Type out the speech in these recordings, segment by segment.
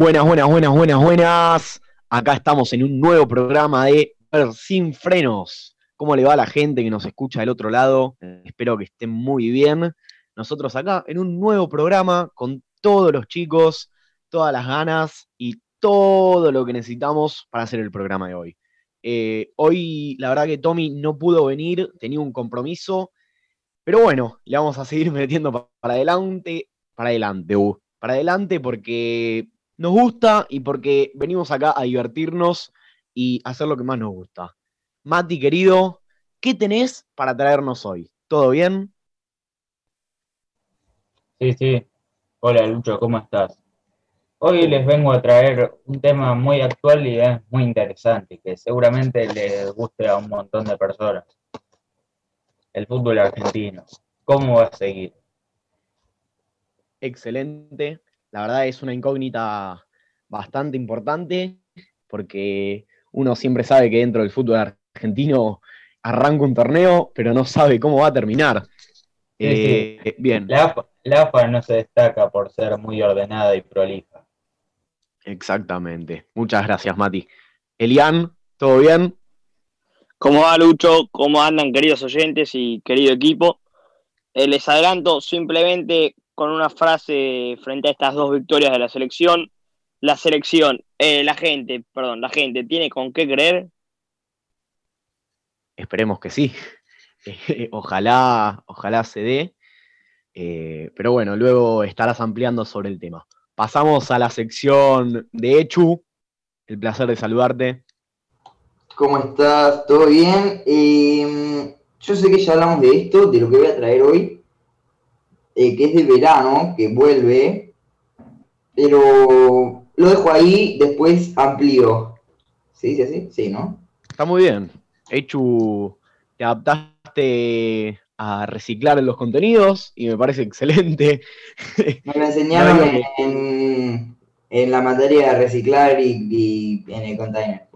Buenas, buenas, buenas, buenas, buenas. Acá estamos en un nuevo programa de Sin Frenos. ¿Cómo le va a la gente que nos escucha del otro lado? Espero que estén muy bien. Nosotros acá en un nuevo programa con todos los chicos, todas las ganas y todo lo que necesitamos para hacer el programa de hoy. Eh, hoy, la verdad que Tommy no pudo venir, tenía un compromiso, pero bueno, le vamos a seguir metiendo para adelante, para adelante, uh, para adelante porque nos gusta y porque venimos acá a divertirnos y hacer lo que más nos gusta. Mati, querido, ¿qué tenés para traernos hoy? ¿Todo bien? Sí, sí. Hola, Lucho, ¿cómo estás? Hoy les vengo a traer un tema muy actual y es muy interesante, que seguramente les guste a un montón de personas. El fútbol argentino. ¿Cómo va a seguir? Excelente la verdad es una incógnita bastante importante porque uno siempre sabe que dentro del fútbol argentino arranca un torneo, pero no sabe cómo va a terminar. Eh, bien. La AFA, no se destaca por ser muy ordenada y prolija. Exactamente. Muchas gracias, Mati. Elian, ¿todo bien? ¿Cómo va, Lucho? ¿Cómo andan, queridos oyentes y querido equipo? Eh, les adelanto simplemente con una frase frente a estas dos victorias de la selección. La selección, eh, la gente, perdón, la gente, ¿tiene con qué creer? Esperemos que sí. ojalá, ojalá se dé. Eh, pero bueno, luego estarás ampliando sobre el tema. Pasamos a la sección de Echu. El placer de saludarte. ¿Cómo estás? ¿Todo bien? Eh, yo sé que ya hablamos de esto, de lo que voy a traer hoy, eh, que es de verano, que vuelve, pero lo dejo ahí, después amplío. ¿Se dice así? Sí, ¿no? Está muy bien. Hecho, te adaptaste a reciclar los contenidos y me parece excelente. Me lo enseñaron en, en, la materia de reciclar y, en el container.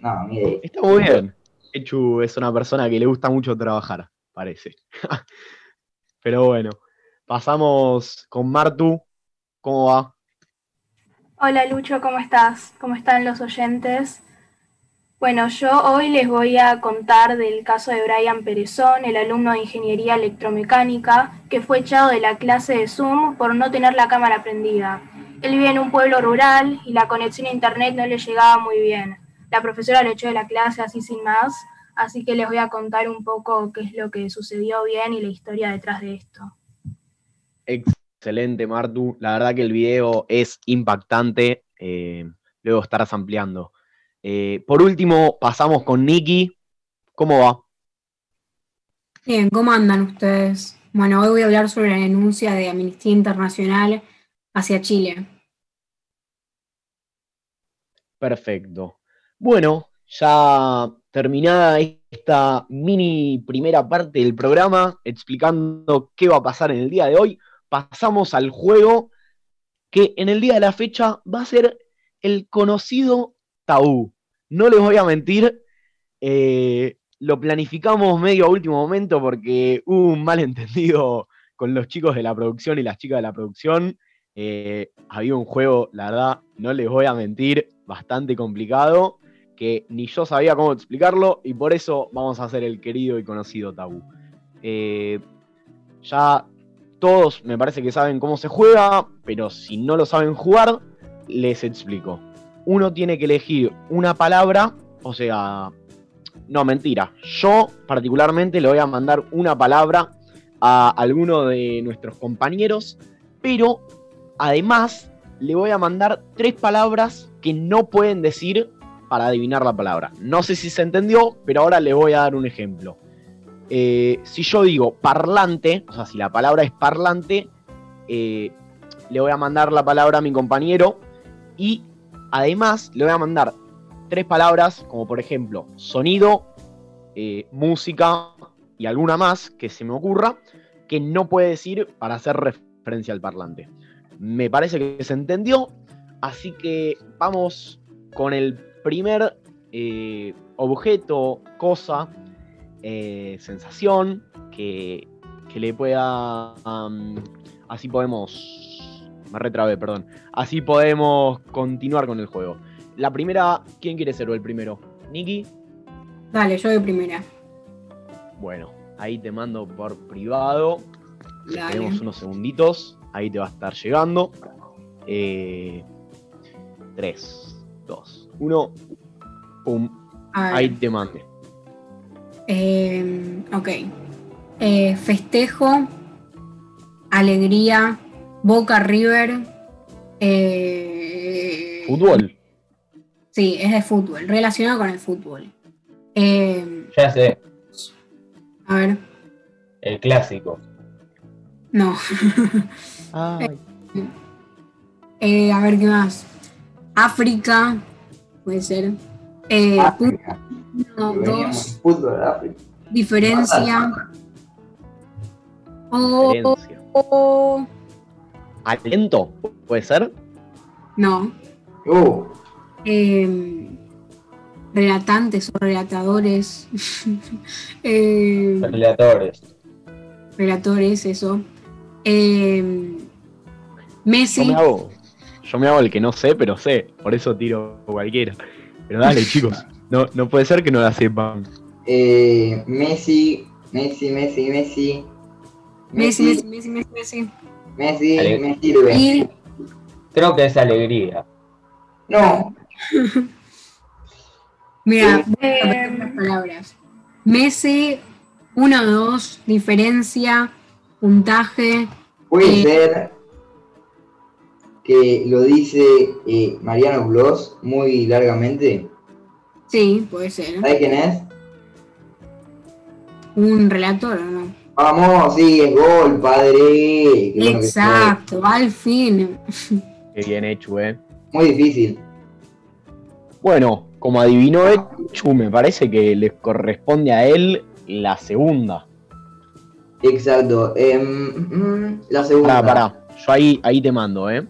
No, mire. Está muy bien. Hechu es una persona que le gusta mucho trabajar, parece. Pero bueno. Pasamos con Martu. ¿Cómo va? Hola Lucho, ¿cómo estás? ¿Cómo están los oyentes? Bueno, yo hoy les voy a contar del caso de Brian Perezón, el alumno de Ingeniería Electromecánica, que fue echado de la clase de Zoom por no tener la cámara prendida. Él vive en un pueblo rural y la conexión a internet no le llegaba muy bien. La profesora le echó de la clase así sin más, así que les voy a contar un poco qué es lo que sucedió bien y la historia detrás de esto. Excelente, Martu. La verdad que el video es impactante. Eh, luego estarás ampliando. Eh, por último, pasamos con Nicky. ¿Cómo va? Bien, ¿cómo andan ustedes? Bueno, hoy voy a hablar sobre la denuncia de Amnistía Internacional hacia Chile. Perfecto. Bueno, ya terminada esta mini primera parte del programa, explicando qué va a pasar en el día de hoy, pasamos al juego que en el día de la fecha va a ser el conocido tabú. No les voy a mentir, eh, lo planificamos medio a último momento porque hubo un malentendido con los chicos de la producción y las chicas de la producción. Eh, había un juego, la verdad, no les voy a mentir, bastante complicado, que ni yo sabía cómo explicarlo y por eso vamos a hacer el querido y conocido tabú. Eh, ya todos me parece que saben cómo se juega, pero si no lo saben jugar, les explico. Uno tiene que elegir una palabra, o sea, no, mentira. Yo particularmente le voy a mandar una palabra a alguno de nuestros compañeros, pero además le voy a mandar tres palabras que no pueden decir para adivinar la palabra. No sé si se entendió, pero ahora le voy a dar un ejemplo. Eh, si yo digo parlante, o sea, si la palabra es parlante, eh, le voy a mandar la palabra a mi compañero y además le voy a mandar tres palabras como por ejemplo sonido, eh, música y alguna más que se me ocurra que no puede decir para hacer referencia al parlante. Me parece que se entendió, así que vamos con el primer objeto, cosa eh, sensación que, le pueda... así podemos me retrabé, perdón. Así podemos continuar con el juego. La primera, ¿quién quiere ser el primero? ¿Niki? Dale, yo de primera. Bueno, ahí te mando por privado. Dale. Tenemos unos segunditos. Ahí te va a estar llegando. Eh, 3, 2, 1. Pum. Ahí te mande. Eh, ok. Eh, festejo, alegría, Boca River. eh, Fútbol. Sí, es de fútbol, relacionado con el fútbol. Eh, Ya sé, a ver, el clásico. no. Ay, Eh, a ver qué más. África, puede ser. Eh, África. Veníamos dos, fútbol África. diferencia. O, diferencia. o- ¿Aliento? ¿Puede ser? no. Eh, relatantes o relatadores. Eh, Relatores. relatores, eso. Eh, Yo Messi. me hago. Yo me hago el que no sé, pero sé. Por eso tiro cualquiera. Pero dale, chicos. No, no puede ser que no la sepan. eh, Messi, Messi, Messi, Messi. Messi, Messi, Messi, Messi, Messi. Messi, Ale- me sirve. Y Creo que es alegría. No, mira, Sí. voy a palabras. Messi, 1-2, diferencia, puntaje. puede Eh. ser que lo dice eh, Mariano Blos muy largamente. Sí, puede ser. ¿Sabes quién es? Un relator, ¿o no? Vamos, sí, es gol, padre. Qué bueno que Exacto, al fin. Qué bien hecho, eh. Muy difícil. Bueno, como adivinó Echu, me parece que les corresponde a él la segunda. Exacto. Em, mm, la segunda. Pará, pará. Yo ahí, ahí te mando, eh.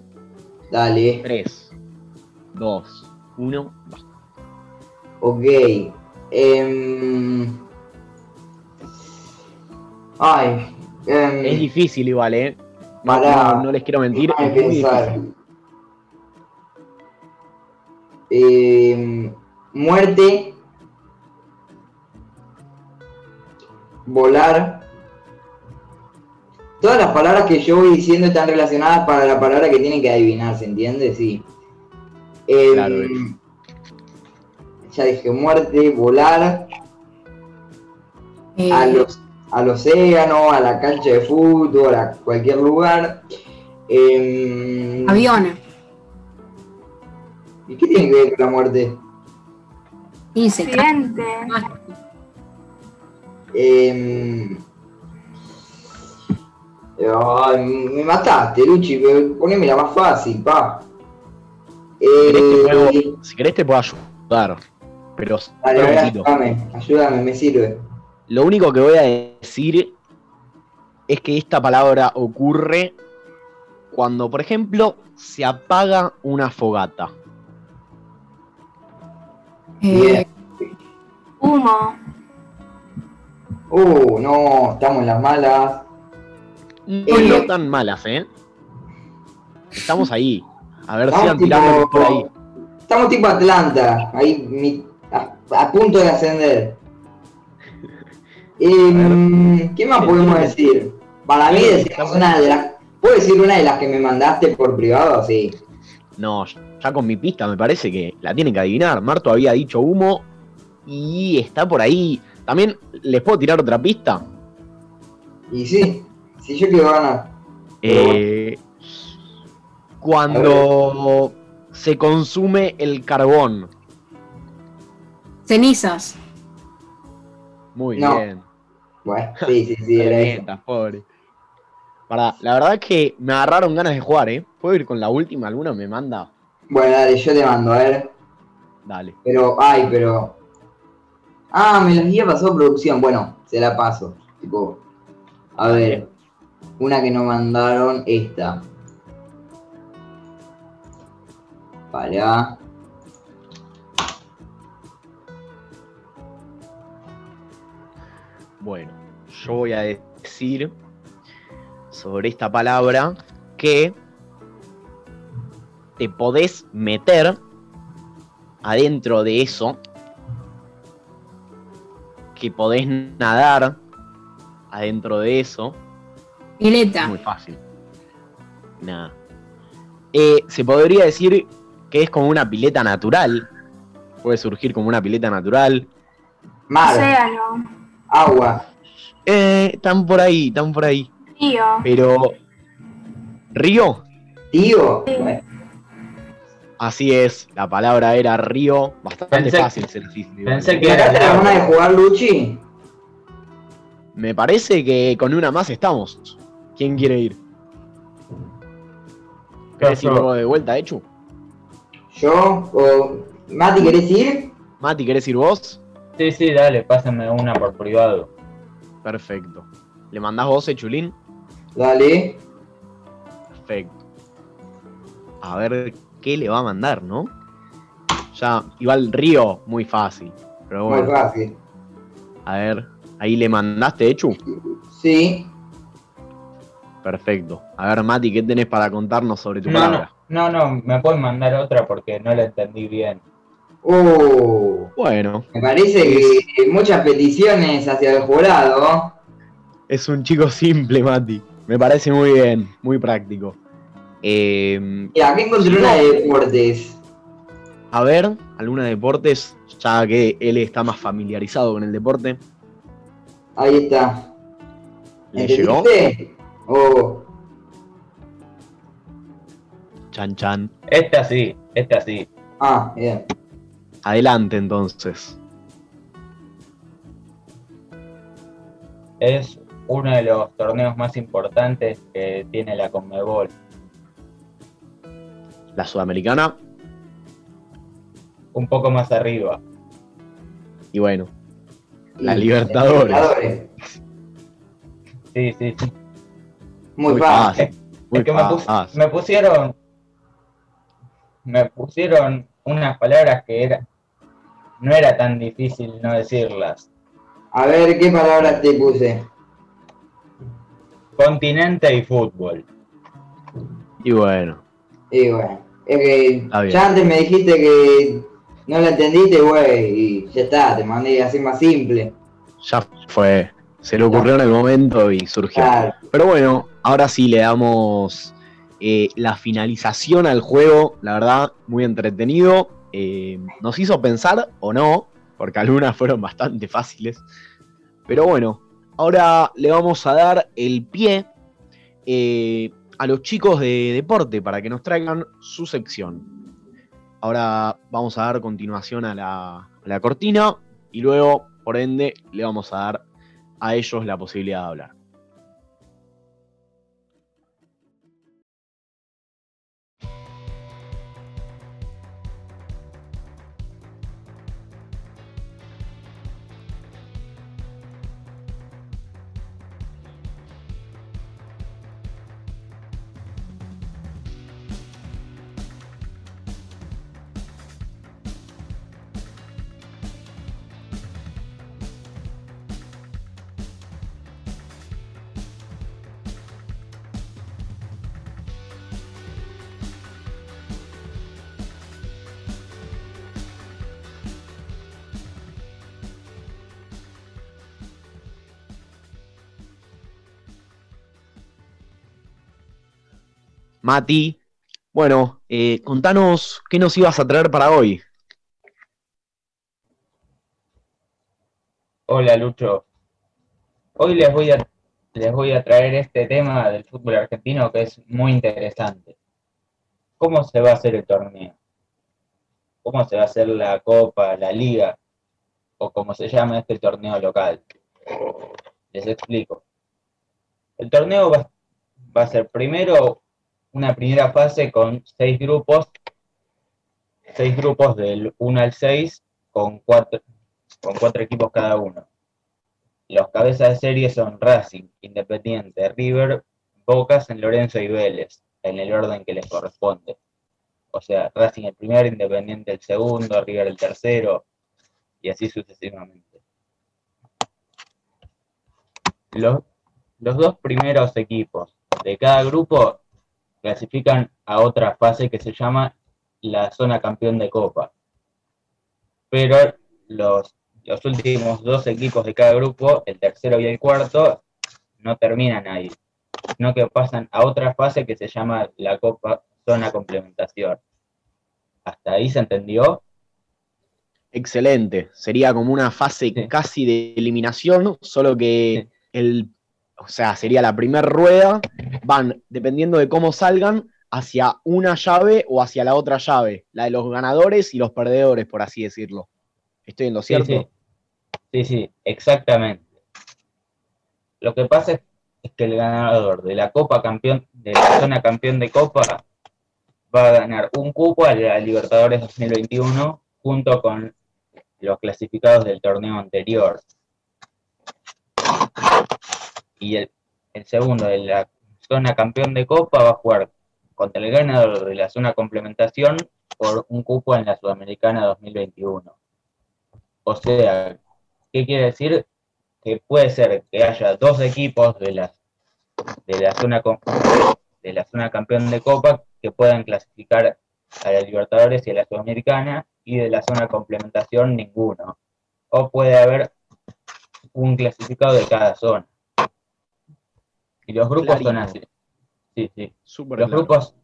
Dale. 3, 2, 1. Ok. Em, ay. em, Es difícil igual, eh. No, Pará. no- no les quiero mentir, es muy difícil. Em, muerte. Volar. Todas las palabras que yo voy diciendo están relacionadas para la palabra que tienen que adivinar, ¿se entiende? Sí. Claro. Ya dije muerte, volar, Eh, a los, al océano, a la cancha de fútbol, a cualquier lugar. Em, avión. ¿Y qué tiene que ver con la muerte? Y se cae. Accidente. Em, ay, me mataste, Luchi, pero poneme la más fácil, pa. Si querés, te Eh, puedo, si querés te puedo ayudar. Pero poquito. ayúdame, ayúdame, me sirve. Lo único que voy a decir es que esta palabra ocurre cuando, por ejemplo, se apaga una fogata. Eh, Humo. Uh, no, estamos en las malas. No, Eh. no tan malas, ¿eh? Estamos ahí. A ver, Estamos sigan tirando tipo- por ahí. Estamos tipo Atlanta, ahí mi- a, punto de ascender. Em, ¿Qué más podemos decir? Para mí Sí, decimos una de las... ¿Puedo decir una de las que me mandaste por privado? Sí. No, ya con mi pista me parece que la tienen que adivinar. Marto había dicho humo y está por ahí. También, ¿les puedo tirar otra pista? Y sí, si yo quiero ganar. Eh, cuando se consume el carbón. Cenizas. Muy No. bien. Bueno, sí, sí, sí, era eso. Estás pobre. Pará, la verdad es que me agarraron ganas de jugar, ¿eh? ¿Puedo ir con la última? ¿Alguna me manda? Bueno, dale, yo te mando, a ver. Dale. Pero, ay, pero. Ah, me las había pasado producción. Bueno, se la paso. Tipo, a ver. Una que nos mandaron, esta. Para. Bueno, yo voy a decir sobre esta palabra que te podés meter adentro de eso, que podés nadar adentro de eso. Pileta. Muy fácil. Nada. Eh, se podría decir que es como una pileta natural. Puede surgir como una pileta natural. Mar, Océano. Agua, Eh, están por ahí, están por ahí. Río. Pero. ¿Río? tío. Sí. Bueno, Así es, la palabra era río. Bastante Pensé- fácil se igual. pensé que- ¿Sacaste la gana de jugar, Luchi? Me parece que con una más estamos. ¿Quién quiere ir? ¿Querés ir de vuelta, Echu? Yo o Mati, ¿querés ir? Mati, ¿querés ir vos? Sí, sí, dale, pásenme una por privado. Perfecto. ¿Le mandás vos, Echulín? Dale. Perfecto. A ver qué le va a mandar, ¿no? Ya, igual Río, muy fácil. Pero Muy fácil. a ver. Ahí le mandaste, Echu. Sí. Perfecto. A ver, Mati, ¿qué tenés para contarnos sobre tu No, palabra? no, no, no, me pueden mandar otra porque no la entendí bien. Uh, Bueno, me parece que muchas peticiones hacia el jurado. es un chico simple, Mati. Me parece muy bien, muy práctico. Eh, Mira, acá encontré una de deportes. a ver, alguna de deportes, ya que él está más familiarizado con el deporte. Ahí está. ¿Le llegó? Oh, Chan Chan. Esta sí, esta sí. ah, bien. Adelante entonces. Es uno de los torneos más importantes que tiene la Conmebol. La sudamericana. Un poco más arriba. Y bueno, La Libertadores. Libertadores. Sí, sí, sí. Muy, Muy fácil. fácil. muy es que me, pus- fácil. me pusieron. Me pusieron unas palabras que era. No era tan difícil no decirlas. A ver, ¿qué palabras te puse? Continente y fútbol. Y bueno, Y bueno, es que ya antes me dijiste que no la entendiste, güey, y ya está, te mandé así más simple. ya fue. Se le ocurrió en el momento y surgió. Claro. Pero bueno, ahora sí le damos eh, la finalización al juego. La verdad, muy entretenido. Eh, nos hizo pensar o no, porque algunas fueron bastante fáciles. Pero bueno, ahora le vamos a dar el pie eh, a los chicos de deporte para que nos traigan su sección. Ahora vamos a dar continuación a la, a la cortina y luego, por ende, le vamos a dar a ellos la posibilidad de hablar. Mati, bueno, eh, contanos qué nos ibas a traer para hoy. Hola Lucho. Hoy les voy a les voy a traer este tema del fútbol argentino que es muy interesante. ¿Cómo se va a hacer el torneo? ¿Cómo se va a hacer la copa, la liga? O como se llama este torneo local. Les explico. El torneo va, va a ser primero una primera fase con seis grupos, seis grupos del 1 al 6 con cuatro, con cuatro equipos cada uno. Los cabezas de serie son Racing, Independiente, River, Boca, San Lorenzo y Vélez, en el orden que les corresponde. O sea, Racing el primero, Independiente el segundo, River el tercero, y así sucesivamente. Los, los dos primeros equipos de cada grupo clasifican a otra fase que se llama la zona campeón de copa. Pero los, los últimos dos equipos de cada grupo, el tercero y el cuarto, no terminan ahí, sino que pasan a otra fase que se llama la copa zona complementación. ¿Hasta ahí se entendió? Excelente. Sería como una fase Sí. casi de eliminación, solo que Sí. el, o sea, sería la primera rueda, van, dependiendo de cómo salgan, hacia una llave o hacia la otra llave, la de los ganadores y los perdedores, por así decirlo. ¿Estoy en lo Sí, cierto? sí. Sí, sí, exactamente. Lo que pasa es, es que el ganador de la Copa Campeón, de la zona campeón de Copa, va a ganar un cupo a la Libertadores 2021 junto con los clasificados del torneo anterior. Y el, segundo de la zona campeón de Copa va a jugar contra el ganador de la zona complementación por un cupo en la Sudamericana 2021. O sea, ¿qué quiere decir? Que puede ser que haya dos equipos de la, de la zona de la zona campeón de Copa que puedan clasificar a la Libertadores y a la Sudamericana y de la zona complementación ninguno. O puede haber un clasificado de cada zona. Y los grupos son así. Sí, sí. Súper Los claro. grupos,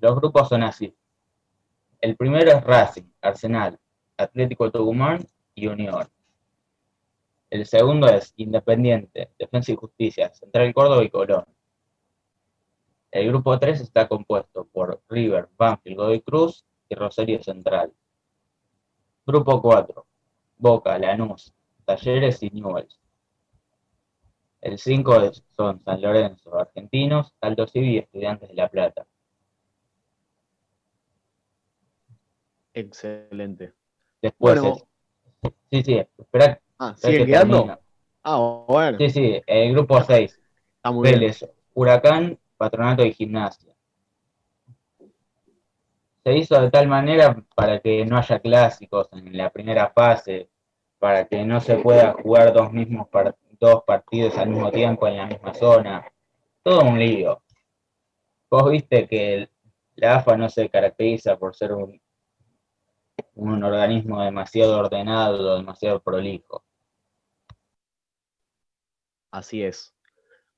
los grupos son así. El primero es Racing, Arsenal, Atlético Tucumán y Unión. El segundo es Independiente, Defensa y Justicia, Central Córdoba y Colón. El grupo 3 está compuesto por River, Banfield, Godoy Cruz y Rosario Central. Grupo 4, Boca, Lanús, Talleres y Newell's. El 5 son San Lorenzo, Argentinos, Alto Civil y Estudiantes de La Plata. Excelente. Después Bueno. es- Sí, sí, espera, Ah, ¿sigue que quedando? Ah, bueno, Sí, sí, el grupo 6, está muy bien. Vélez, Huracán, Patronato y Gimnasia. Se hizo de tal manera para que no haya clásicos en la primera fase, para que no se pueda jugar dos mismos par- dos partidos al mismo tiempo en la misma zona. Todo un lío. Vos viste que la AFA no se caracteriza por ser un, un organismo demasiado ordenado, demasiado prolijo. Así es.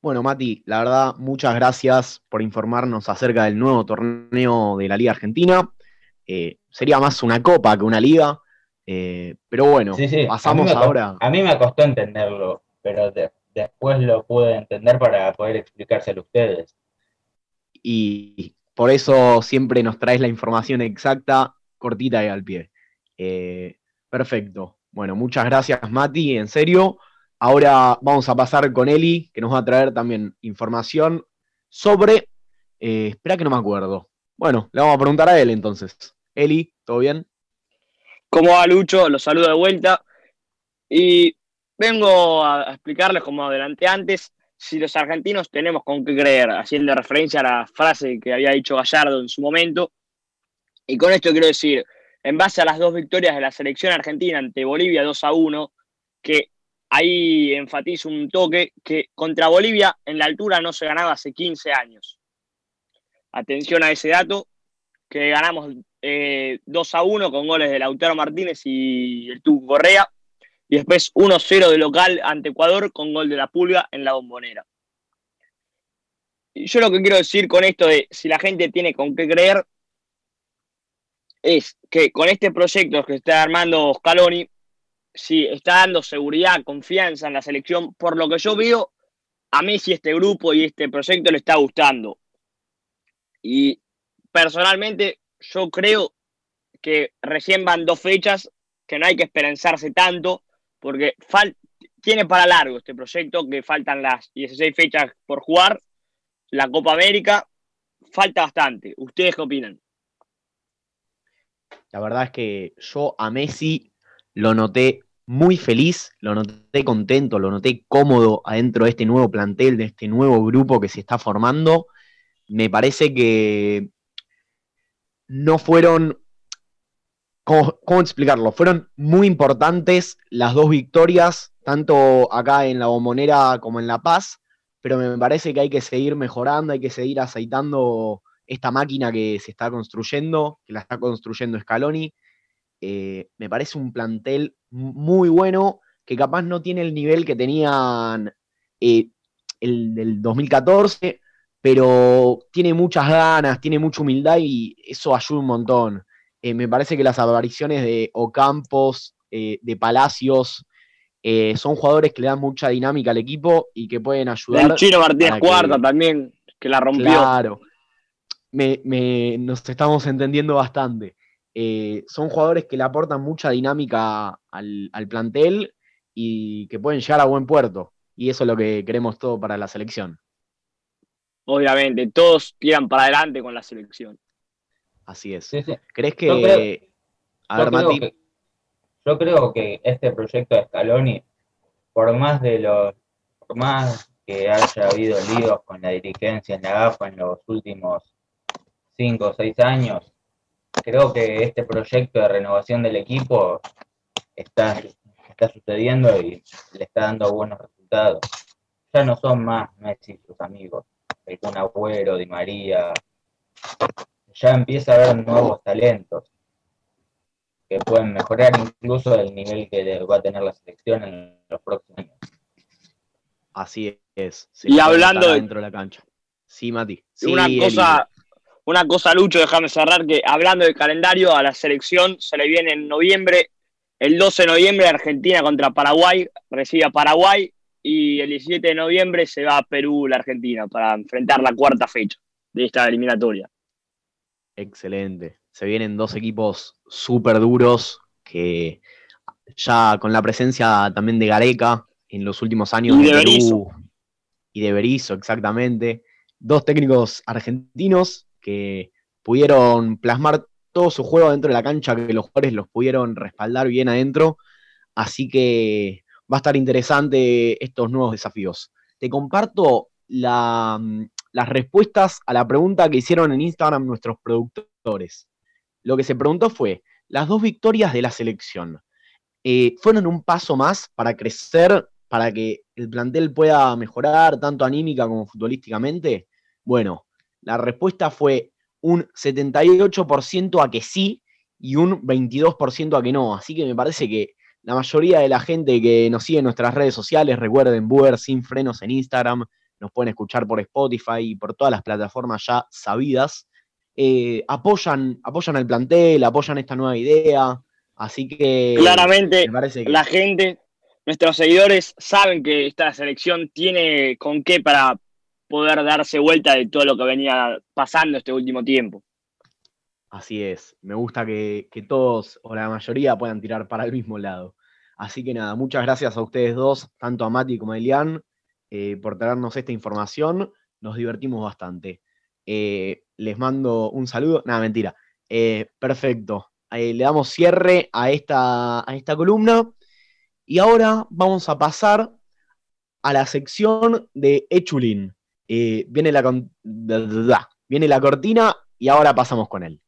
Bueno, Mati, la verdad, muchas gracias por informarnos acerca del nuevo torneo de la Liga Argentina. Eh, sería más una copa que una liga, eh, pero bueno, Sí, sí, pasamos ahora. A mí me costó entenderlo, pero de- después lo pude entender para poder explicárselo a ustedes. y por eso siempre nos traes la información exacta, cortita y al pie. Eh, perfecto. Bueno, muchas gracias, Mati, en serio. Ahora vamos a pasar con Eli, que nos va a traer también información sobre. eh, espera que no me acuerdo. Bueno, le vamos a preguntar a él entonces. Eli, ¿todo bien? ¿Cómo va Lucho? Los saludo de vuelta. Y vengo a explicarles, como adelanté antes, si los argentinos tenemos con qué creer, haciendo referencia a la frase que había dicho Gallardo en su momento. Y con esto quiero decir, en base a las dos victorias de la selección argentina ante Bolivia 2 a 1, que ahí enfatizo un toque, que contra Bolivia en la altura no se ganaba hace 15 años. Atención a ese dato, que ganamos eh, 2 a 1 con goles de Lautaro Martínez y el Tuco Correa. Y después 1-0 de local ante Ecuador con gol de la Pulga en la bombonera. Y yo lo que quiero decir con esto de si la gente tiene con qué creer es que con este proyecto que está armando Scaloni, si está dando seguridad, confianza en la selección, por lo que yo veo, a Messi este grupo y este proyecto le está gustando. Y personalmente yo creo que recién van dos fechas, que no hay que esperanzarse tanto, porque tiene para largo este proyecto, que faltan las 16 fechas por jugar, la Copa América, falta bastante. ¿Ustedes qué opinan? La verdad es que yo a Messi lo noté muy feliz, lo noté contento, lo noté cómodo adentro de este nuevo plantel, de este nuevo grupo que se está formando. Me parece que no fueron, ¿cómo, explicarlo? Fueron muy importantes las dos victorias, tanto acá en la Bombonera como en La Paz, pero me parece que hay que seguir mejorando, hay que seguir aceitando esta máquina que se está construyendo, que la está construyendo Scaloni. Eh, me parece un plantel muy bueno, que capaz no tiene el nivel que tenían eh, el del 2014, pero tiene muchas ganas, tiene mucha humildad y eso ayuda un montón. Eh, me parece que las apariciones de Ocampos, de Palacios, son jugadores que le dan mucha dinámica al equipo y que pueden ayudar. El Chino Martínez Cuarta también, que la rompió. Claro, me, nos estamos entendiendo bastante. Eh, son jugadores que le aportan mucha dinámica al, plantel y que pueden llegar a buen puerto. Y eso es lo que queremos todo para la selección. Obviamente, todos tiran para adelante con la selección. Así es. ¿Crees que... a ver, Mati. yo creo que este proyecto de Scaloni, por más de los... Por más que haya habido líos con la dirigencia en la AFA en los últimos cinco o seis años, creo que este proyecto de renovación del equipo está, está sucediendo y le está dando buenos resultados. Ya no son más Messi sus amigos, el Kun Agüero, Di María. Ya empieza a haber nuevos talentos que pueden mejorar incluso el nivel que va a tener la selección en los próximos años. Así es. y hablando dentro de la cancha. Sí, Mati. una cosa, una cosa, Lucho, déjame cerrar, que hablando del calendario, a la selección se le viene en noviembre, el 12 de noviembre Argentina contra Paraguay, recibe a Paraguay, y el 17 de noviembre se va a Perú, la Argentina, para enfrentar la cuarta fecha de esta eliminatoria. Excelente. Se vienen dos equipos súper duros que ya con la presencia también de Gareca en los últimos años y de Perú y de Berizzo, exactamente. Dos técnicos argentinos que pudieron plasmar todo su juego dentro de la cancha, que los jugadores los pudieron respaldar bien adentro. Así que va a estar interesante estos nuevos desafíos. Te comparto las respuestas a la pregunta que hicieron en Instagram nuestros productores. Lo que se preguntó fue, las dos victorias de la selección, eh, ¿fueron un paso más para crecer, para que el plantel pueda mejorar tanto anímica como futbolísticamente? Bueno, la respuesta fue un 78% a que sí y un 22% a que no. Así que me parece que la mayoría de la gente que nos sigue en nuestras redes sociales, recuerden Buer sin frenos en Instagram, nos pueden escuchar por Spotify y por todas las plataformas ya sabidas, eh, apoyan, apoyan al plantel, apoyan esta nueva idea. Así que claramente la gente, nuestros seguidores saben que esta selección tiene con qué para poder darse vuelta de todo lo que venía pasando este último tiempo. Así es, me gusta que, todos o la mayoría puedan tirar para el mismo lado. Así que nada, muchas gracias a ustedes dos, tanto a Mati como a Elian, eh, por traernos esta información. Nos divertimos bastante. Eh, les mando un saludo. Nada, mentira. Eh, perfecto. le damos cierre a esta, a esta columna. Y ahora vamos a pasar a la sección de Echulin. Eh, viene, la, viene la cortina y ahora pasamos con él.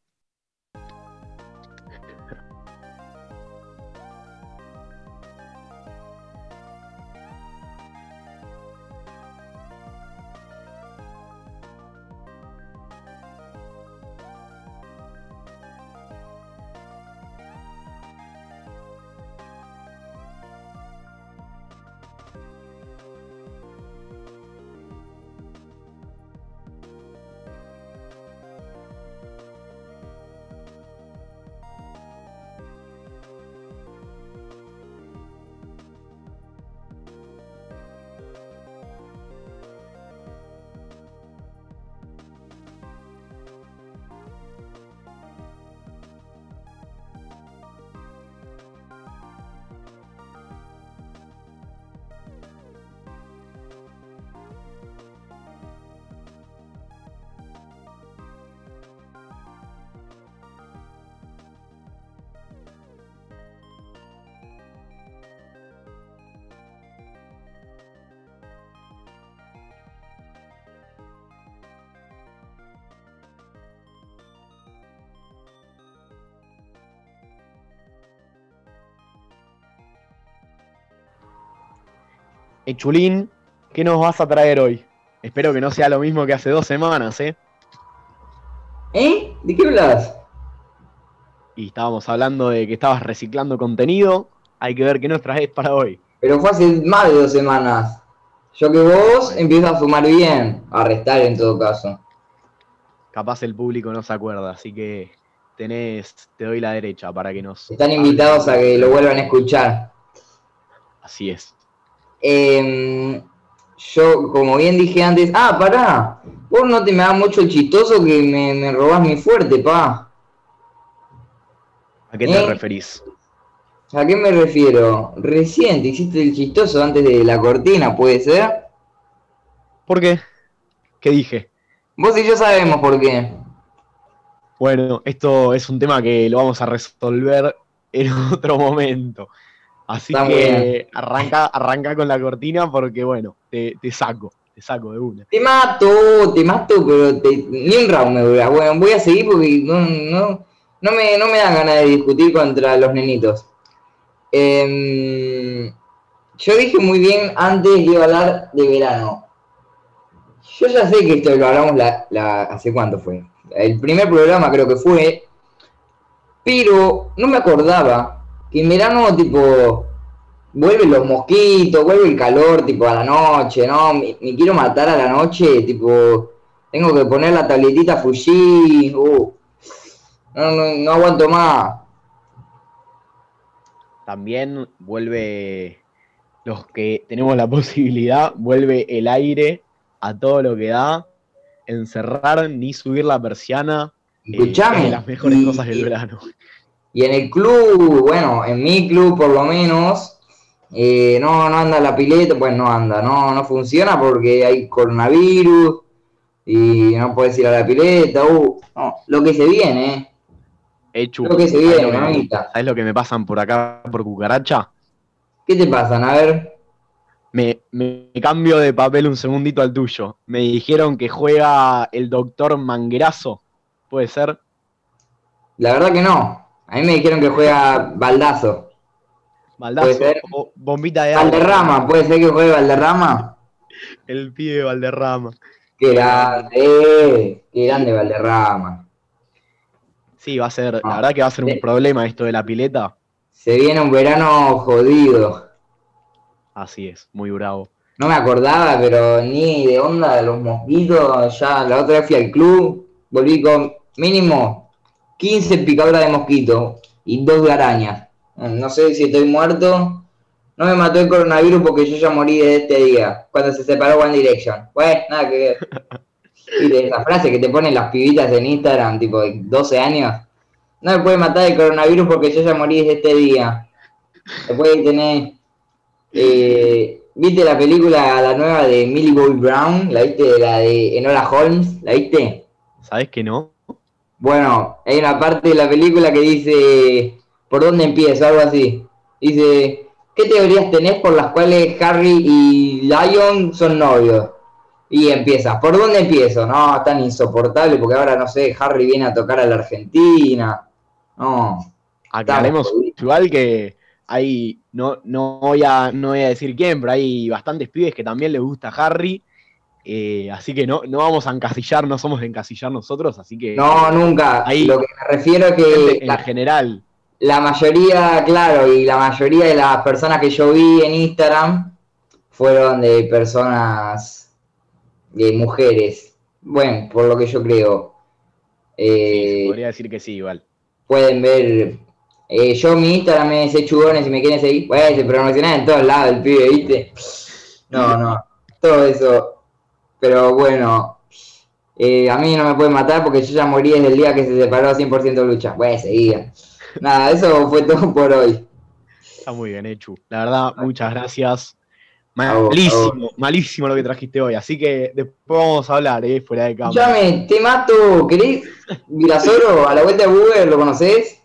Chulín, ¿qué nos vas a traer hoy? Espero que no sea lo mismo que hace dos semanas, ¿eh? ¿Eh? ¿De qué hablas? Y estábamos hablando de que estabas reciclando contenido. Hay que ver qué nos traes para hoy. Pero fue hace más de dos semanas. Yo que vos empiezo a fumar bien, a restar en todo caso. Capaz el público no se acuerda, así que tenés, te doy la derecha para que nos. Están invitados a que lo vuelvan a escuchar. Así es. Em, yo, como bien dije antes, ah, pará, vos no te me da mucho el chistoso que me, me robás mi fuerte, pa. ¿A qué te ¿Eh? referís? ¿A qué me refiero? Recién te hiciste el chistoso antes de la cortina, ¿puede ser? ¿Por qué? ¿Qué dije? Vos y yo sabemos por qué. Bueno, esto es un tema que lo vamos a resolver en otro momento. Así Está que arranca, arranca con la cortina porque, bueno, te, te saco, te saco de una. Te mato, te mato, pero te- ni un round me dura. Bueno, voy a seguir porque no, no, no, me, no me dan ganas de discutir contra los nenitos. Em, yo dije muy bien antes a hablar de verano. Yo ya sé que esto lo hablamos la, la- hace cuánto fue. El primer programa creo que fue. Pero no me acordaba que en verano, tipo, vuelven los mosquitos, vuelve el calor, tipo, a la noche, ¿no? Me, me quiero matar a la noche, tipo, tengo que poner la tabletita Fuji, uh, no, no, no aguanto más. También vuelve, los que tenemos la posibilidad, vuelve el aire a todo lo que da, encerrar ni subir la persiana. eh, Escuchame. es de las mejores y- cosas del verano. Y en el club, bueno, en mi club por lo menos, eh, no, no anda la pileta, pues no anda, no, no funciona porque hay coronavirus y no puedes ir a la pileta, uh, no, lo que se viene, eh. Hecho, Lo que se ¿sabes viene, me- mamita. ¿sabes lo que me pasan por acá, por cucaracha? ¿Qué te pasan? A ver, Me, me cambio de papel un segundito al tuyo. Me dijeron que juega el doctor Manguerazo. ¿Puede ser? la verdad que no. A mí me dijeron que juega Baldazo. Baldazo o bombita de agua. Valderrama, ¿puede ser que juegue Valderrama? El pibe Valderrama. Qué grande, qué grande Valderrama. Sí, va a ser, Ah. la verdad que va a ser un problema esto de la pileta. Se viene un verano jodido. Así es, muy bravo. No me acordaba, pero ni de onda de los mosquitos. Ya la otra vez fui al club, volví con mínimo 15 picaduras de mosquito y dos de araña. No sé si estoy muerto. No me mató el coronavirus porque yo ya morí de este día, cuando se separó One Direction. Pues, nada que ver. Y de esa frase que te ponen las pibitas en Instagram, tipo de 12 años. No me puede matar el coronavirus porque yo ya morí desde este día. Después tener. Eh, ¿Viste la película, la nueva de Millie Bobby Brown? ¿La viste? La de Enola Holmes, ¿la viste? ¿Sabes que no? Bueno, hay una parte de la película que dice, ¿por dónde empiezo? Algo así. Dice, ¿qué teorías tenés por las cuales Harry y Lion son novios? Y empieza, ¿por dónde empiezo? No, es tan insoportable porque ahora, no sé, Harry viene a tocar a la Argentina. No, Aclaremos igual que hay, no, no, voy a, no voy a decir quién, pero hay bastantes pibes que también les gusta Harry. Eh, así que no, no vamos a encasillar, no somos de encasillar nosotros, así que no, nunca. Ahí- Lo que me refiero es que en la, general, la mayoría, claro, y la mayoría de las personas que yo vi en Instagram fueron de personas, de mujeres. Bueno, por lo que yo creo. Eh, podría decir que sí, igual. pueden ver. eh, yo mi Instagram es ese chugones si me quieren seguir. Bueno, se promociona en todos lados el pibe, ¿viste? No, no. Todo eso. Pero bueno. eh, a mí no me pueden matar porque yo ya morí desde el día que se separó 100% lucha. Bueno, seguía. Nada, eso fue todo por hoy. Está muy bien, Echu. La verdad, muchas gracias. Malísimo, malísimo lo que trajiste hoy. Así que después vamos a hablar, eh, fuera de cámara. Escuchame, te mato. ¿Querés? Virasoro, a la vuelta de Uber, ¿lo conocés?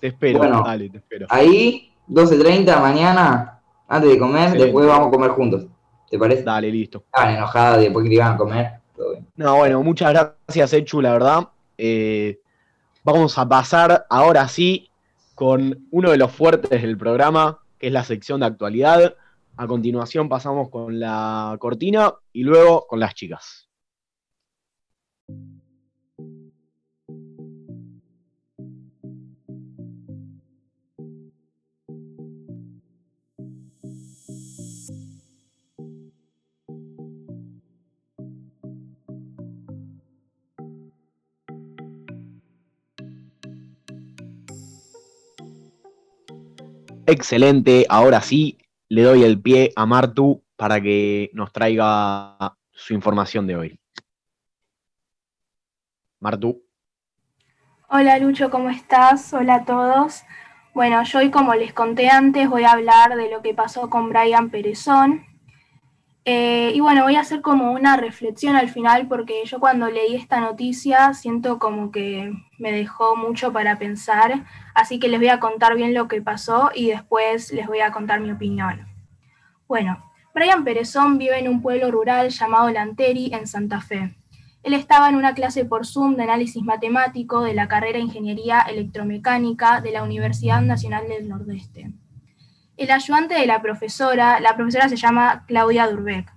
Te espero, Bueno. dale, te espero. Ahí, 12.30 mañana, antes de comer, Excelente. después vamos a comer juntos. ¿Te parece? Dale, listo. Estaban enojados después que iban a comer. Todo bien. No, bueno, muchas gracias, Echu, la verdad. Eh, vamos a pasar ahora sí con uno de los fuertes del programa, que es la sección de actualidad. A continuación pasamos con la cortina y luego con las chicas. Excelente, ahora sí, le doy el pie a Martu para que nos traiga su información de hoy. Martu. Hola Lucho, ¿cómo estás? Hola a todos. Bueno, yo hoy como les conté antes voy a hablar de lo que pasó con Brian Perezón. Eh, y bueno, voy a hacer como una reflexión al final porque yo cuando leí esta noticia siento como que me dejó mucho para pensar, así que les voy a contar bien lo que pasó y después les voy a contar mi opinión. Bueno, Brian Perezón vive en un pueblo rural llamado Lanteri en Santa Fe. Él estaba en una clase por Zoom de análisis matemático de la carrera Ingeniería Electromecánica de la Universidad Nacional del Nordeste. El ayudante de la profesora, la profesora se llama Claudia Durbeck.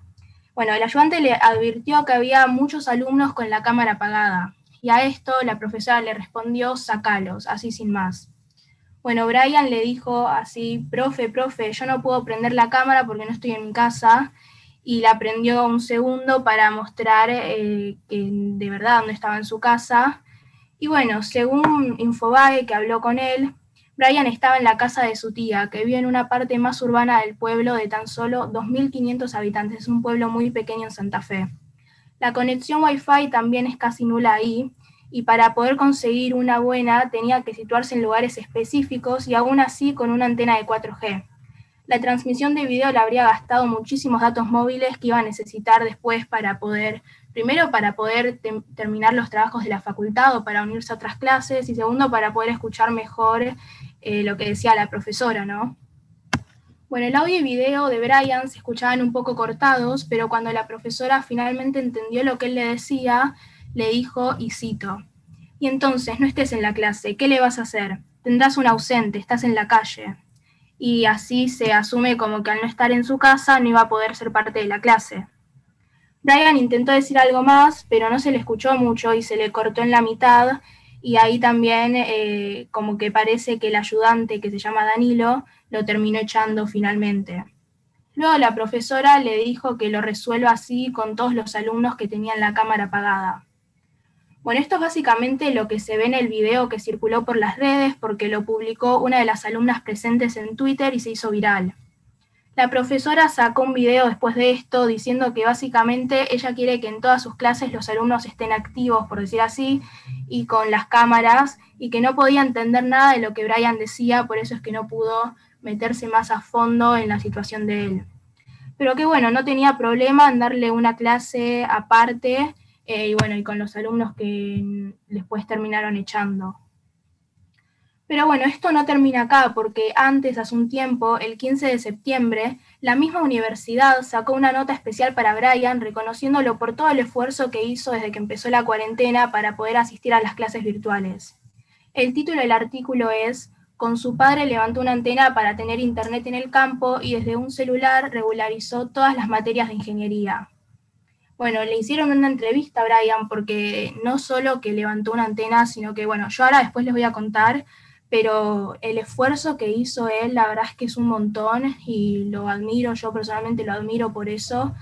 Bueno, el ayudante le advirtió que había muchos alumnos con la cámara apagada, y a esto la profesora le respondió, sacalos, así sin más. Bueno, Brian le dijo así, profe, profe, yo no puedo prender la cámara porque no estoy en mi casa, y la prendió un segundo para mostrar eh, que de verdad dónde estaba en su casa. Y bueno, según Infobae, que habló con él, Brian estaba en la casa de su tía, que vive en una parte más urbana del pueblo de tan solo 2.500 habitantes. Es un pueblo muy pequeño en Santa Fe. La conexión Wi-Fi también es casi nula ahí, y para poder conseguir una buena tenía que situarse en lugares específicos y aún así con una antena de 4G. La transmisión de video le habría gastado muchísimos datos móviles que iba a necesitar después para poder, primero para poder terminar los trabajos de la facultad o para unirse a otras clases y segundo para poder escuchar mejor eh, lo que decía la profesora, ¿no? Bueno, el audio y video de Brian se escuchaban un poco cortados, pero cuando la profesora finalmente entendió lo que él le decía, le dijo, y cito, y entonces no estés en la clase, ¿qué le vas a hacer? Tendrás un ausente, estás en la calle y así se asume como que al no estar en su casa no iba a poder ser parte de la clase. Brian intentó decir algo más, pero no se le escuchó mucho y se le cortó en la mitad y ahí también eh, como que parece que el ayudante que se llama Danilo lo terminó echando finalmente. Luego la profesora le dijo que lo resuelva así con todos los alumnos que tenían la cámara apagada. Bueno, esto es básicamente lo que se ve en el video que circuló por las redes porque lo publicó una de las alumnas presentes en Twitter y se hizo viral. La profesora sacó un video después de esto diciendo que básicamente ella quiere que en todas sus clases los alumnos estén activos, por decir así, y con las cámaras, y que no podía entender nada de lo que Brian decía, por eso es que no pudo meterse más a fondo en la situación de él. Pero que bueno, no tenía problema en darle una clase aparte eh, y bueno, y con los alumnos que después terminaron echando. Pero bueno, esto no termina acá, porque antes, hace un tiempo, el 15 de septiembre, la misma universidad sacó una nota especial para Brian, reconociéndolo por todo el esfuerzo que hizo desde que empezó la cuarentena para poder asistir a las clases virtuales. El título del artículo es Con su padre levantó una antena para tener internet en el campo y desde un celular regularizó todas las materias de ingeniería. Bueno, le hicieron una entrevista a Brian porque no solo que levantó una antena, sino que, bueno, yo ahora después les voy a contar, pero el esfuerzo que hizo él, la verdad es que es un montón y lo admiro, yo personalmente lo admiro por eso.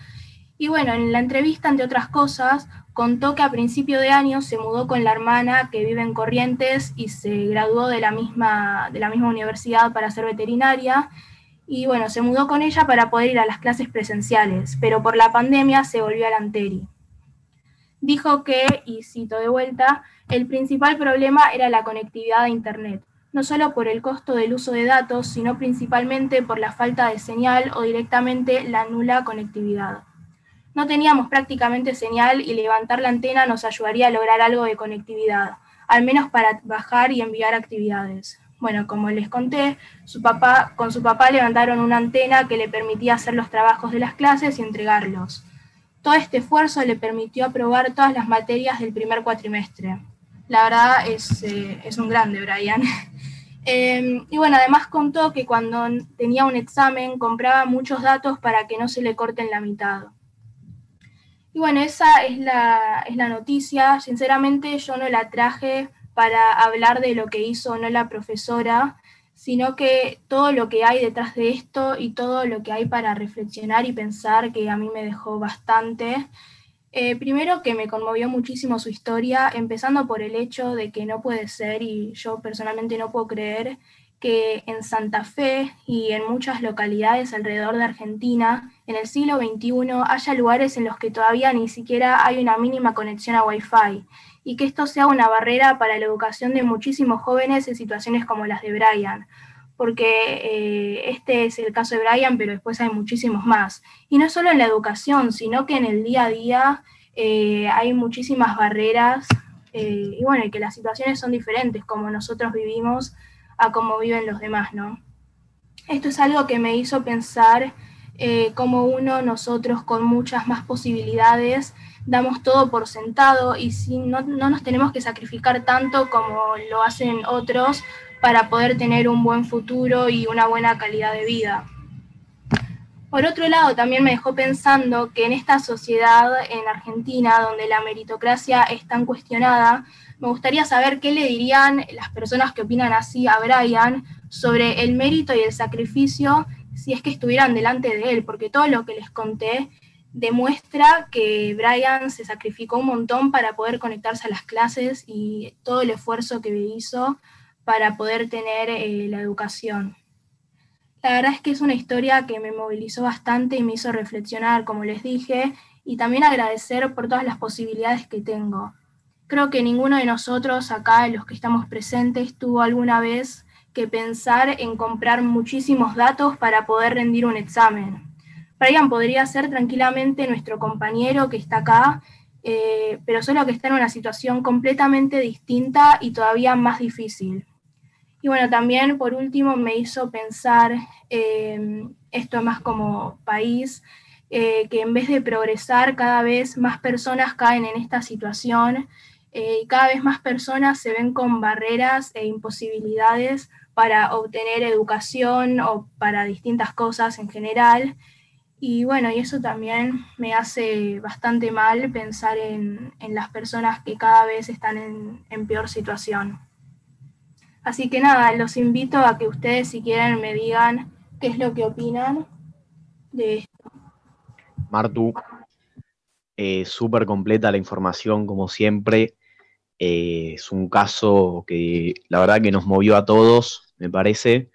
Y bueno, en la entrevista, entre otras cosas, contó que a principio de año se mudó con la hermana que vive en Corrientes y se graduó de la misma, de la misma universidad para ser veterinaria y bueno, se mudó con ella para poder ir a las clases presenciales, pero por la pandemia se volvió a la Anteri. Dijo que, y cito de vuelta, el principal problema era la conectividad a Internet, no solo por el costo del uso de datos, sino principalmente por la falta de señal o directamente la nula conectividad. No teníamos prácticamente señal y levantar la antena nos ayudaría a lograr algo de conectividad, al menos para bajar y enviar actividades. Bueno, como les conté, su papá, con su papá levantaron una antena que le permitía hacer los trabajos de las clases y entregarlos. Todo este esfuerzo le permitió aprobar todas las materias del primer cuatrimestre. La verdad es, eh, un grande, Brian. Em, y bueno, además contó que cuando tenía un examen compraba muchos datos para que no se le corten la mitad. Y bueno, esa es la, es la noticia. Sinceramente yo no la traje para hablar de lo que hizo no la profesora, sino que todo lo que hay detrás de esto y todo lo que hay para reflexionar y pensar que a mí me dejó bastante. Eh, primero que me conmovió muchísimo su historia, empezando por el hecho de que no puede ser, y yo personalmente no puedo creer, que en Santa Fe y en muchas localidades alrededor de Argentina, en el siglo XXI haya lugares en los que todavía ni siquiera hay una mínima conexión a Wi-Fi y que esto sea una barrera para la educación de muchísimos jóvenes en situaciones como las de Brian, porque eh, este es el caso de Brian, pero después hay muchísimos más. Y no solo en la educación, sino que en el día a día eh, hay muchísimas barreras eh, y bueno, que las situaciones son diferentes como nosotros vivimos a cómo viven los demás, ¿no? Esto es algo que me hizo pensar eh, cómo uno, nosotros con muchas más posibilidades, damos todo por sentado y si no, no nos tenemos que sacrificar tanto como lo hacen otros para poder tener un buen futuro y una buena calidad de vida. Por otro lado, también me dejó pensando que en esta sociedad en Argentina, donde la meritocracia es tan cuestionada, me gustaría saber qué le dirían las personas que opinan así a Brian sobre el mérito y el sacrificio si es que estuvieran delante de él, porque todo lo que les conté demuestra que Brian se sacrificó un montón para poder conectarse a las clases y todo el esfuerzo que hizo para poder tener eh, la educación. La verdad es que es una historia que me movilizó bastante y me hizo reflexionar, como les dije, y también agradecer por todas las posibilidades que tengo. Creo que ninguno de nosotros acá, los que estamos presentes, tuvo alguna vez que pensar en comprar muchísimos datos para poder rendir un examen. Brian podría ser tranquilamente nuestro compañero que está acá, eh, pero solo que está en una situación completamente distinta y todavía más difícil. Y bueno, también por último me hizo pensar, eh, esto más como país, eh, que en vez de progresar cada vez más personas caen en esta situación eh, y cada vez más personas se ven con barreras e imposibilidades para obtener educación o para distintas cosas en general. Y bueno, y eso también me hace bastante mal pensar en, las personas que cada vez están en peor situación. Así que nada, los invito a que ustedes si quieren me digan qué es lo que opinan de esto. Martu, eh, súper completa la información como siempre. Eh, es un caso que la verdad que nos movió a todos, me parece.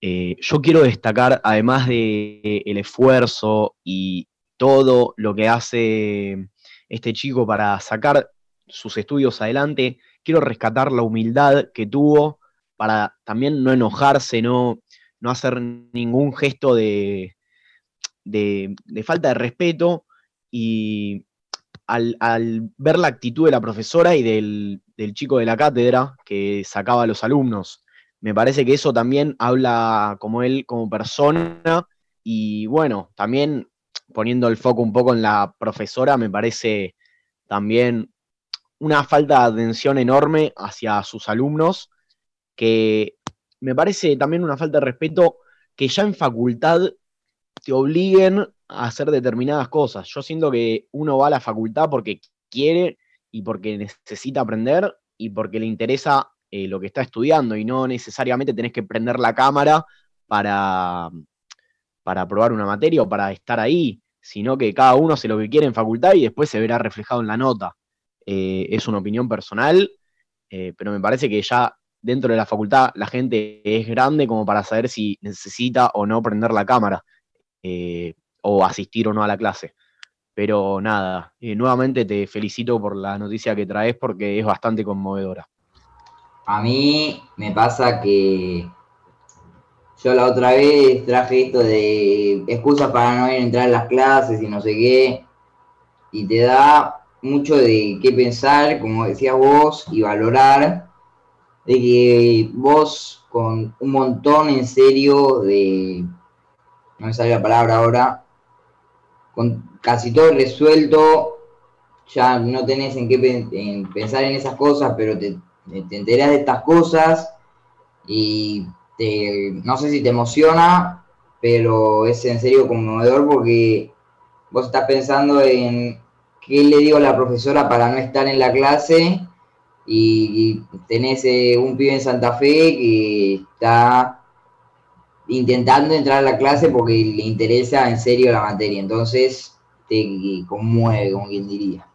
Eh, yo quiero destacar, además del el esfuerzo y todo lo que hace este chico para sacar sus estudios adelante, quiero rescatar la humildad que tuvo para también no enojarse, no, no hacer ningún gesto de, de, falta de respeto y al, ver la actitud de la profesora y del, del, chico de la cátedra que sacaba a los alumnos. Me parece que eso también habla como él, como persona, y bueno, también poniendo el foco un poco en la profesora, me parece también una falta de atención enorme hacia sus alumnos, que me parece también una falta de respeto que ya en facultad te obliguen a hacer determinadas cosas. Yo siento que uno va a la facultad porque quiere y porque necesita aprender y porque le interesa eh, lo que está estudiando y no necesariamente tenés que prender la cámara para, para probar una materia o para estar ahí, sino que cada uno hace lo que quiere en facultad y después se verá reflejado en la nota. Eh, es una opinión personal, eh, pero me parece que ya dentro de la facultad la gente es grande como para saber si necesita o no prender la cámara eh, o asistir o no a la clase. Pero nada, nuevamente te felicito por la noticia que traes porque es bastante conmovedora. A mí me pasa que yo la otra vez traje esto de excusas para no ir a entrar a las clases y no sé qué, y te da mucho de qué pensar, como decías vos, y valorar de que vos con un montón en serio de, no me sale la palabra ahora, con casi todo resuelto, ya no tenés en qué pensar en esas cosas, pero te, te enterás de estas cosas y te, no sé si te emociona, pero es en serio conmovedor porque vos estás pensando en qué le digo a la profesora para no estar en la clase y, tenés eh, un pibe en Santa Fe que está intentando entrar a la clase porque le interesa en serio la materia, entonces te conmueve, como quien diría.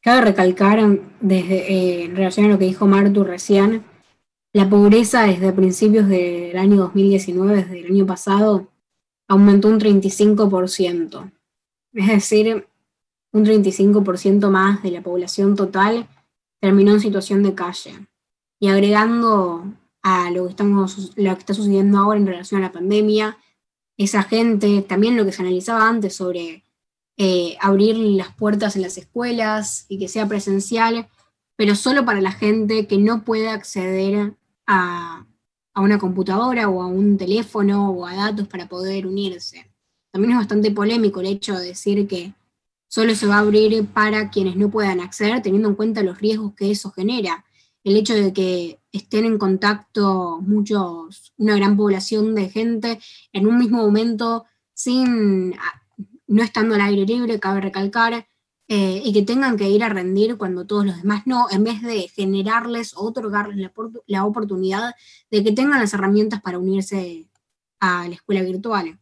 Cabe recalcar, desde, eh, en relación a lo que dijo Martu recién, la pobreza desde principios del año 2019, desde el año pasado, aumentó un 35%. Es decir, un 35% más de la población total terminó en situación de calle. Y agregando a lo que, está sucediendo ahora en relación a la pandemia, esa gente, también lo que se analizaba antes sobre eh, abrir las puertas en las escuelas y que sea presencial, pero solo para la gente que no puede acceder a una computadora o a un teléfono o a datos para poder unirse. También es bastante polémico el hecho de decir que solo se va a abrir para quienes no puedan acceder, teniendo en cuenta los riesgos que eso genera. El hecho de que estén en contacto muchos, una gran población de gente en un mismo momento, sin, no estando al aire libre, cabe recalcar, eh, y que tengan que ir a rendir cuando todos los demás no, en vez de generarles o otorgarles la oportunidad de que tengan las herramientas para unirse a la escuela virtual.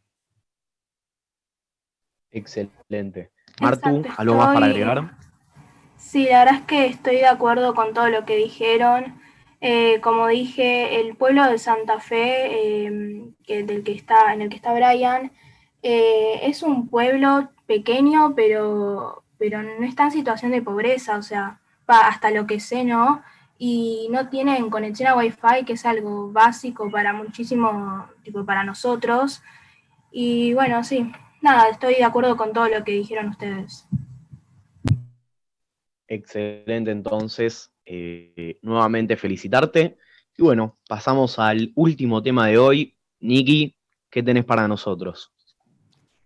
Excelente. Martu, ¿algo más para agregar? Sí, la verdad es que estoy de acuerdo con todo lo que dijeron. Eh, como dije, el pueblo de Santa Fe, eh, del que está, en el que está Brian, eh, es un pueblo pequeño, pero, pero no está en situación de pobreza, o sea, hasta lo que sé, ¿no? Y no tienen conexión a Wi-Fi, que es algo básico para muchísimo, tipo, para nosotros. Y bueno, sí, nada, estoy de acuerdo con todo lo que dijeron ustedes. Excelente, entonces, eh, nuevamente felicitarte. Y bueno, pasamos al último tema de hoy. Niki, ¿qué tenés para nosotros?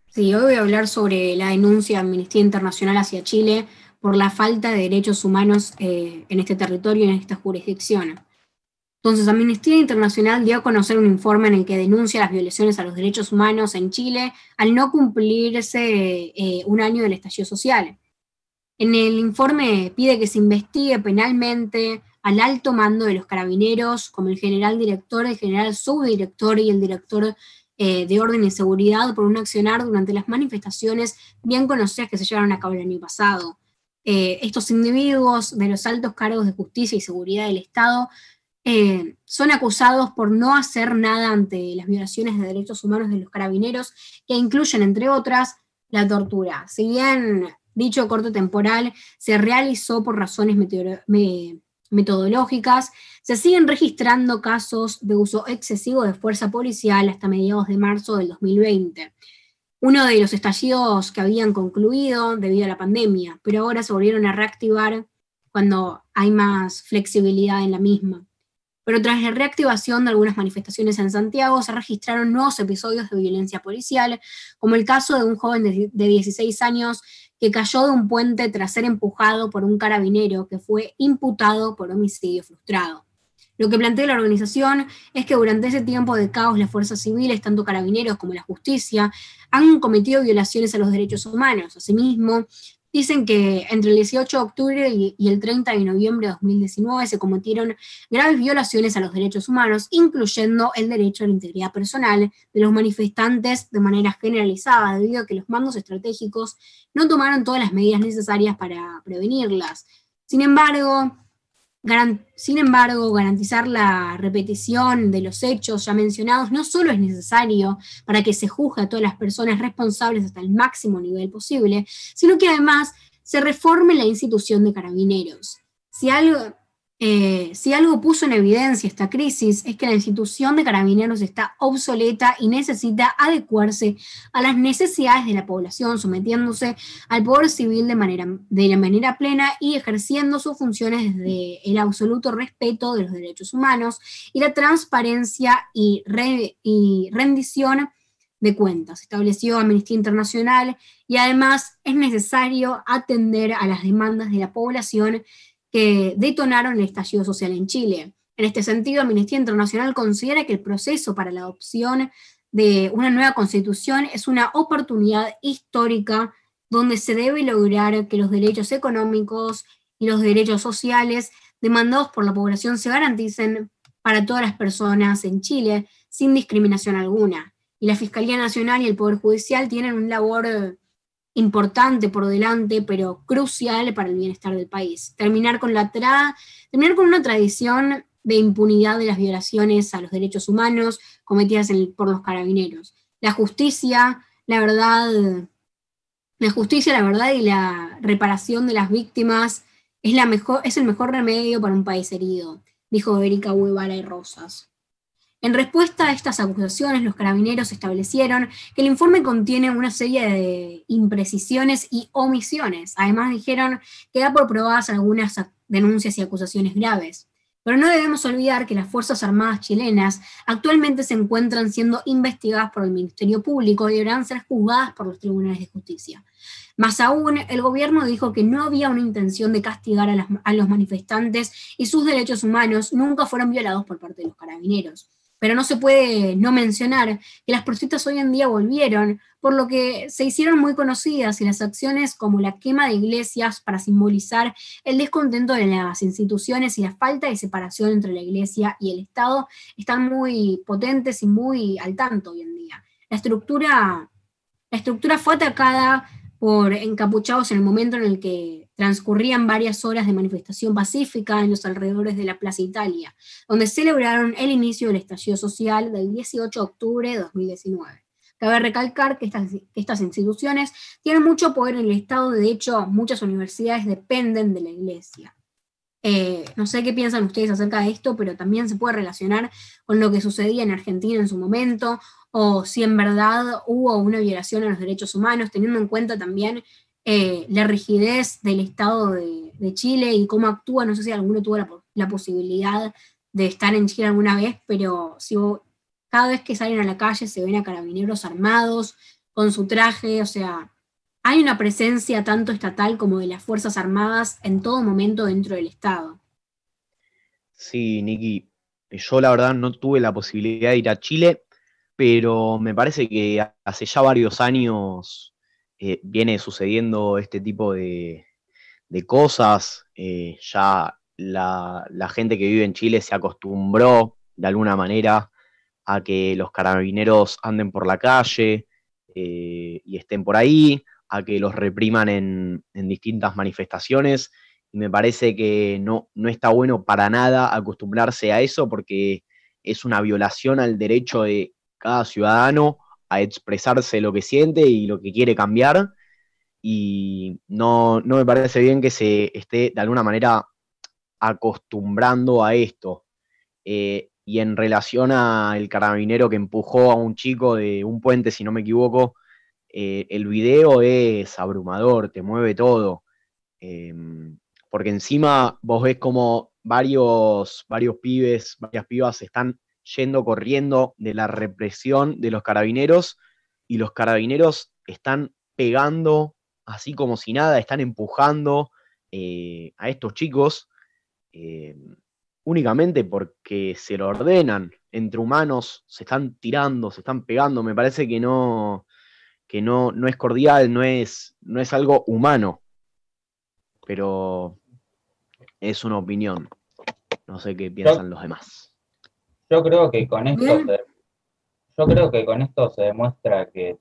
Sí, hoy voy a hablar sobre la denuncia de Amnistía Internacional hacia Chile por la falta de derechos humanos eh, en este territorio y en esta jurisdicción. Entonces, Amnistía Internacional dio a conocer un informe en el que denuncia las violaciones a los derechos humanos en Chile al no cumplirse eh, un año del estallido social. En el informe pide que se investigue penalmente al alto mando de los carabineros, como el general director, el general subdirector y el director eh, de orden y seguridad por un accionar durante las manifestaciones bien conocidas que se llevaron a cabo el año pasado. Eh, estos individuos de los altos cargos de justicia y seguridad del Estado eh, son acusados por no hacer nada ante las violaciones de derechos humanos de los carabineros, que incluyen, entre otras, la tortura. Si bien dicho corte temporal se realizó por razones metodológicas, se siguen registrando casos de uso excesivo de fuerza policial hasta mediados de marzo del 2020. Uno de los estallidos que habían concluido debido a la pandemia, pero ahora se volvieron a reactivar cuando hay más flexibilidad en la misma pero tras la reactivación de algunas manifestaciones en Santiago se registraron nuevos episodios de violencia policial, como el caso de un joven de, 16 años que cayó de un puente tras ser empujado por un carabinero que fue imputado por homicidio frustrado. Lo que plantea la organización es que durante ese tiempo de caos las fuerzas civiles, tanto carabineros como la justicia, han cometido violaciones a los derechos humanos. Asimismo, Dicen que entre el 18 de octubre y el 30 de noviembre de 2019 se cometieron graves violaciones a los derechos humanos, incluyendo el derecho a la integridad personal de los manifestantes de manera generalizada, debido a que los mandos estratégicos no tomaron todas las medidas necesarias para prevenirlas. Sin embargo, sin embargo, garantizar la repetición de los hechos ya mencionados no solo es necesario para que se juzgue a todas las personas responsables hasta el máximo nivel posible, sino que además se reforme la institución de carabineros. Si algo, eh, si algo puso en evidencia esta crisis es que la institución de carabineros está obsoleta y necesita adecuarse a las necesidades de la población, sometiéndose al poder civil de manera, manera plena y ejerciendo sus funciones desde el absoluto respeto de los derechos humanos y la transparencia y, y rendición de cuentas. Estableció Amnistía Internacional y además es necesario atender a las demandas de la población que detonaron el estallido social en Chile. En este sentido, Amnistía Internacional considera que el proceso para la adopción de una nueva constitución es una oportunidad histórica donde se debe lograr que los derechos económicos y los derechos sociales demandados por la población se garanticen para todas las personas en Chile sin discriminación alguna. Y la Fiscalía Nacional y el Poder Judicial tienen un labor importante por delante, pero crucial para el bienestar del país. Terminar con, la terminar con una tradición de impunidad de las violaciones a los derechos humanos cometidas por los carabineros. La justicia, la verdad, la justicia, la verdad y la reparación de las víctimas es, la mejor, es el mejor remedio para un país herido, dijo Erika Huevara y Rosas. En respuesta a estas acusaciones, los carabineros establecieron que el informe contiene una serie de imprecisiones y omisiones. Además, dijeron que da por probadas algunas denuncias y acusaciones graves. Pero no debemos olvidar que las Fuerzas Armadas chilenas actualmente se encuentran siendo investigadas por el Ministerio Público y deberán ser juzgadas por los tribunales de justicia. Más aún, el gobierno dijo que no había una intención de castigar a, a los manifestantes y sus derechos humanos nunca fueron violados por parte de los carabineros pero no se puede no mencionar que las protestas hoy en día volvieron, por lo que se hicieron muy conocidas y las acciones como la quema de iglesias para simbolizar el descontento de las instituciones y la falta de separación entre la iglesia y el Estado están muy potentes y muy al tanto hoy en día. La estructura, la estructura fue atacada por encapuchados en el momento en el que transcurrían varias horas de manifestación pacífica en los alrededores de la Plaza Italia, donde celebraron el inicio del estallido social del 18 de octubre de 2019. Cabe recalcar que estas, instituciones tienen mucho poder en el Estado, de hecho muchas universidades dependen de la Iglesia. Eh, no sé qué piensan ustedes acerca de esto, pero también se puede relacionar con lo que sucedía en Argentina en su momento, o si en verdad hubo una violación a los derechos humanos, teniendo en cuenta también eh, la rigidez del Estado de, Chile y cómo actúa. No sé si alguno tuvo la, posibilidad de estar en Chile alguna vez, pero si cada vez que salen a la calle se ven a carabineros armados, con su traje, o sea, hay una presencia tanto estatal como de las Fuerzas Armadas en todo momento dentro del Estado. Sí, Niki, yo la verdad no tuve la posibilidad de ir a Chile, pero me parece que hace ya varios años eh, viene sucediendo este tipo de, cosas. Eh, ya la, gente que vive en Chile se acostumbró de alguna manera a que los carabineros anden por la calle eh, y estén por ahí, a que los repriman en, distintas manifestaciones. Y me parece que no, no está bueno para nada acostumbrarse a eso porque es una violación al derecho de cada ciudadano a expresarse lo que siente y lo que quiere cambiar. Y no, me parece bien que se esté de alguna manera acostumbrando a esto. Eh, y en relación al carabinero que empujó a un chico de un puente, si no me equivoco, eh, el video es abrumador, te mueve todo. Em, porque encima vos ves como varios, varios pibes, varias pibas están yendo corriendo de la represión de los carabineros y los carabineros están pegando así como si nada, están empujando eh, a estos chicos eh, únicamente porque se lo ordenan. Entre humanos se están tirando, se están pegando. Me parece que no, que no, no es cordial, no es, no es algo humano. Pero es una opinión. No sé qué piensan los demás. Yo creo que con esto se, yo creo que con esto se demuestra que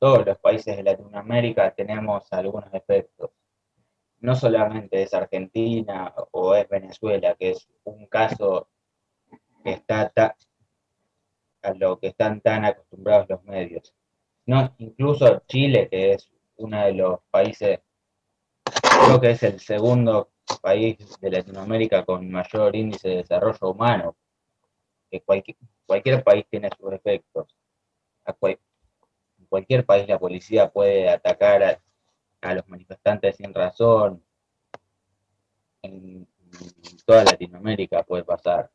todos los países de Latinoamérica tenemos algunos efectos. No solamente es Argentina o es Venezuela, que es un caso que está a lo que están tan acostumbrados los medios. No, incluso Chile, que es uno de los países, creo que es el segundo país de Latinoamérica con mayor índice de desarrollo humano, cualquier país tiene sus efectos. en cualquier país la policía puede atacar a, los manifestantes sin razón. En, toda Latinoamérica puede pasar.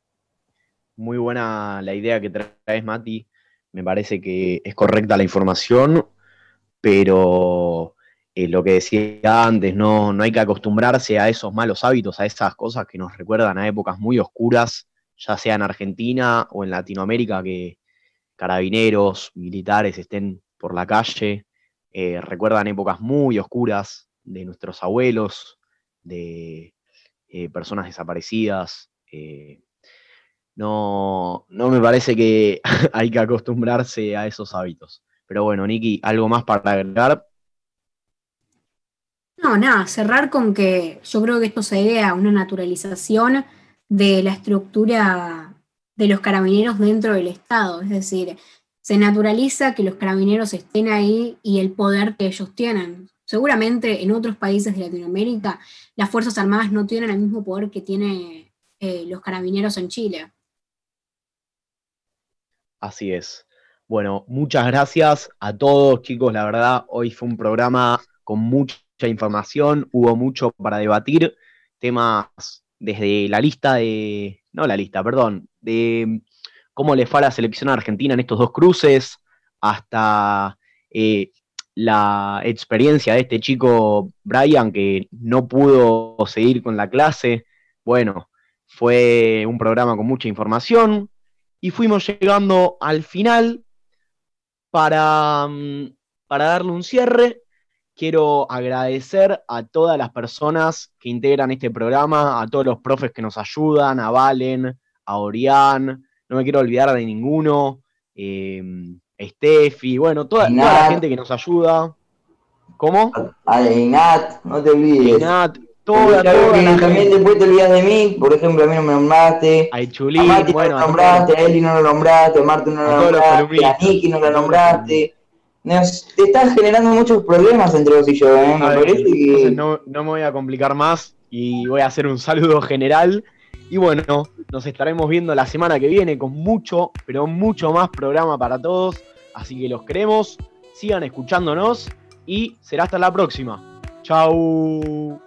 Muy buena la idea que traes, Mati. Me parece que es correcta la información, pero eh, lo que decía antes, no, no hay que acostumbrarse a esos malos hábitos, a esas cosas que nos recuerdan a épocas muy oscuras ya sea en Argentina o en Latinoamérica, que carabineros, militares estén por la calle, eh, recuerdan épocas muy oscuras de nuestros abuelos, de eh, personas desaparecidas. Eh, no, no me parece que hay que acostumbrarse a esos hábitos. Pero bueno, Niki, ¿algo más para agregar? No, nada, cerrar con que yo creo que esto se debe a una naturalización de la estructura de los carabineros dentro del Estado. Es decir, se naturaliza que los carabineros estén ahí y el poder que ellos tienen. Seguramente en otros países de Latinoamérica las Fuerzas Armadas no tienen el mismo poder que tienen eh, los carabineros en Chile. Así es. Bueno, muchas gracias a todos, chicos. La verdad, hoy fue un programa con mucha información, hubo mucho para debatir, temas desde la lista de, no la lista, perdón, de cómo le fue a la selección argentina en estos dos cruces, hasta eh, la experiencia de este chico Brian que no pudo seguir con la clase. Bueno, fue un programa con mucha información y fuimos llegando al final para, mm, para darle un cierre. Quiero agradecer a todas las personas que integran este programa, a todos los profes que nos ayudan, a Valen, a Orián, no me quiero olvidar de ninguno, eh, Steffi, bueno, toda, la gente que nos ayuda. ¿Cómo? A Inat, no te olvides. Inat, toda, toda También después te olvidas de mí, por ejemplo, a mí no me nombraste. A Chulín, a Mati bueno, no lo nombraste, a Eli no lo nombraste, a Marta no lo nombraste, a Niki no lo nombraste. Te estás generando muchos problemas entre vos y yo, ¿eh? Me parece que... no, no me voy a complicar más y voy a hacer un saludo general. Y bueno, nos estaremos viendo la semana que viene con mucho, pero mucho más programa para todos. Así que los queremos, sigan escuchándonos y será hasta la próxima. Chau.